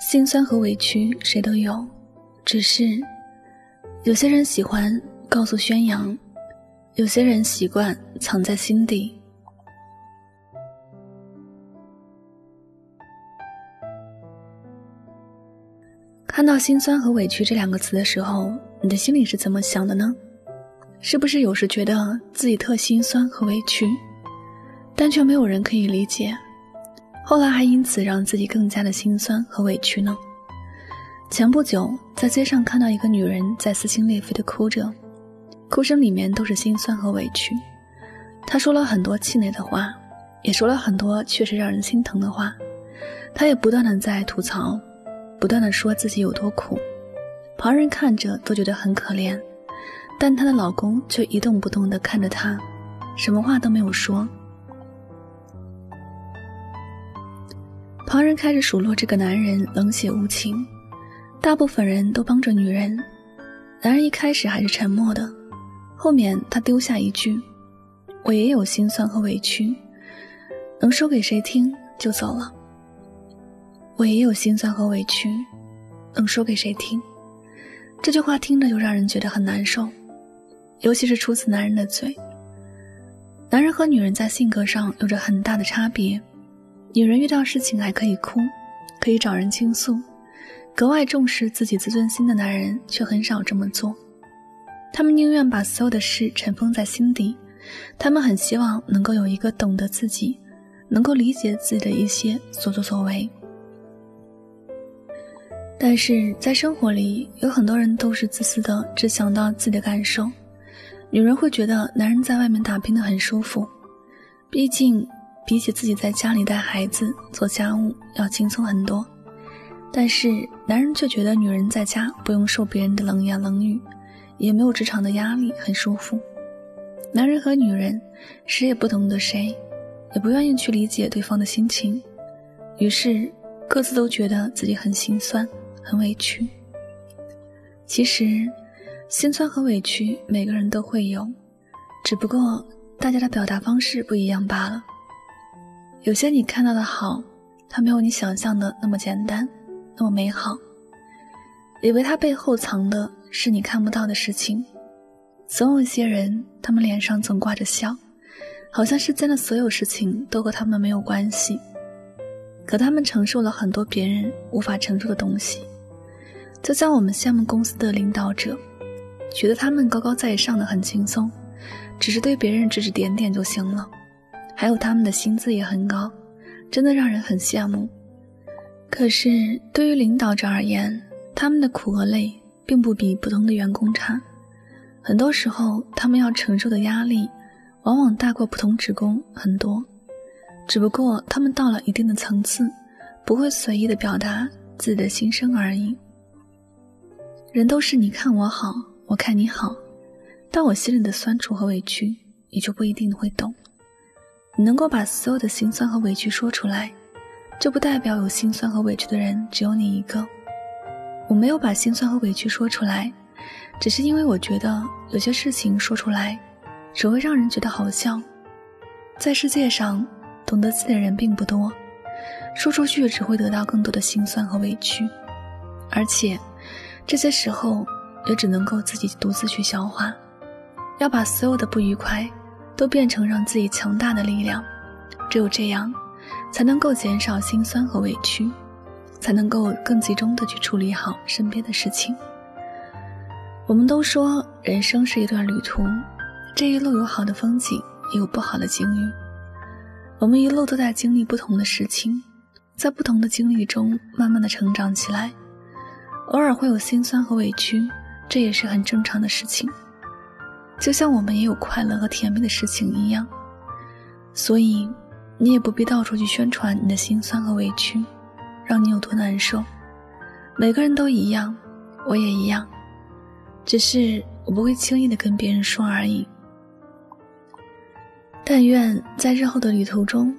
心酸和委屈谁都有，只是有些人喜欢告诉宣扬，有些人习惯藏在心底。看到“心酸”和“委屈”这两个词的时候，你的心里是怎么想的呢？是不是有时觉得自己特心酸和委屈，但却没有人可以理解？后来还因此让自己更加的心酸和委屈呢？前不久在街上看到一个女人在撕心裂肺的哭着，哭声里面都是心酸和委屈。她说了很多气馁的话，也说了很多确实让人心疼的话。她也不断的在吐槽，不断的说自己有多苦，旁人看着都觉得很可怜。但她的老公却一动不动的看着她，什么话都没有说。旁人开始数落这个男人冷血无情，大部分人都帮着女人。男人一开始还是沉默的，后面他丢下一句：“我也有心酸和委屈，能说给谁听？”就走了。我也有心酸和委屈，能说给谁听？这句话听着就让人觉得很难受。尤其是出自男人的嘴。男人和女人在性格上有着很大的差别，女人遇到事情还可以哭，可以找人倾诉，格外重视自己自尊心的男人却很少这么做。他们宁愿把所有的事尘封在心底，他们很希望能够有一个懂得自己、能够理解自己的一些所作所为。但是在生活里，有很多人都是自私的，只想到自己的感受。女人会觉得男人在外面打拼的很舒服，毕竟比起自己在家里带孩子、做家务要轻松很多。但是男人却觉得女人在家不用受别人的冷言冷语，也没有职场的压力，很舒服。男人和女人谁也不懂得谁，也不愿意去理解对方的心情，于是各自都觉得自己很心酸、很委屈。其实。心酸和委屈，每个人都会有，只不过大家的表达方式不一样罢了。有些你看到的好，它没有你想象的那么简单，那么美好。以为它背后藏的是你看不到的事情。总有一些人，他们脸上总挂着笑，好像世间的所有事情都和他们没有关系。可他们承受了很多别人无法承受的东西，就像我们羡慕公司的领导者。觉得他们高高在上的很轻松，只是对别人指指点点就行了。还有他们的薪资也很高，真的让人很羡慕。可是对于领导者而言，他们的苦和累并不比普通的员工差。很多时候，他们要承受的压力往往大过普通职工很多。只不过他们到了一定的层次，不会随意的表达自己的心声而已。人都是你看我好。我看你好，但我心里的酸楚和委屈，你就不一定会懂。你能够把所有的心酸和委屈说出来，就不代表有心酸和委屈的人只有你一个。我没有把心酸和委屈说出来，只是因为我觉得有些事情说出来，只会让人觉得好笑。在世界上，懂得自己的人并不多，说出去只会得到更多的心酸和委屈，而且这些时候。也只能够自己独自去消化，要把所有的不愉快都变成让自己强大的力量，只有这样，才能够减少心酸和委屈，才能够更集中的去处理好身边的事情。我们都说人生是一段旅途，这一路有好的风景，也有不好的境遇。我们一路都在经历不同的事情，在不同的经历中慢慢的成长起来，偶尔会有心酸和委屈。这也是很正常的事情，就像我们也有快乐和甜蜜的事情一样，所以你也不必到处去宣传你的心酸和委屈，让你有多难受。每个人都一样，我也一样，只是我不会轻易的跟别人说而已。但愿在日后的旅途中，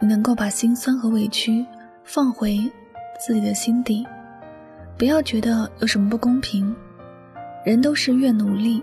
你能够把心酸和委屈放回自己的心底，不要觉得有什么不公平。人都是越努力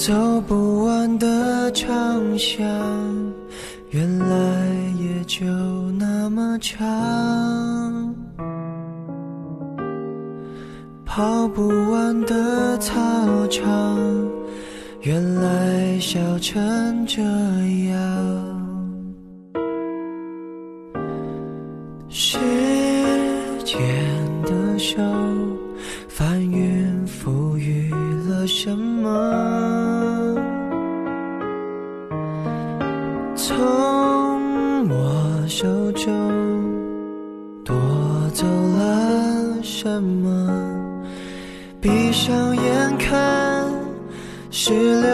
走不完的长巷，原来也就那么长。跑不完的操场，原来笑成这样。时间的手，翻云覆雨了什么？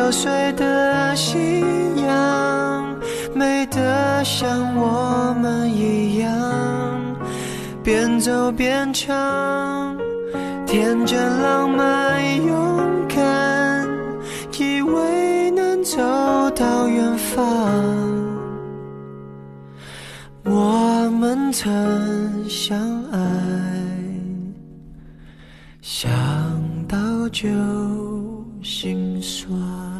破碎的夕阳，美得像我们一样，边走边唱，天真浪漫勇敢，以为能走到远方。我们曾相爱，想到就心酸。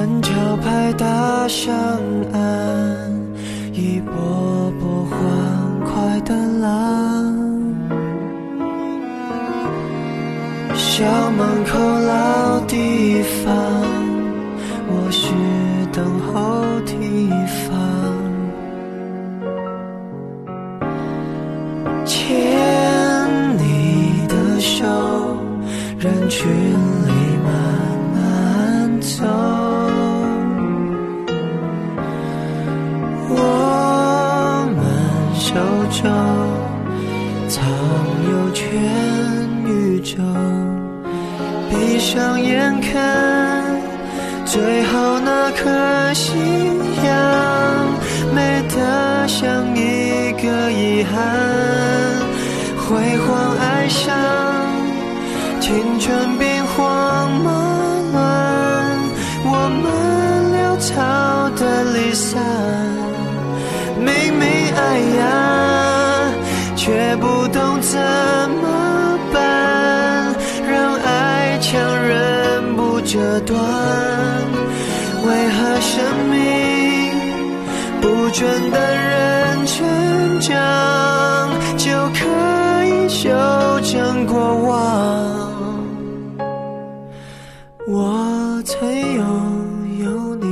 人潮拍打上岸，一波波欢快的浪。校门口老宇宙藏有全宇宙，闭上眼看最后那颗夕阳，美得像一个遗憾。辉煌爱上却不懂怎么办，让爱强忍不折断。为何生命不准等人成长，就可以修正过往？我曾拥有你。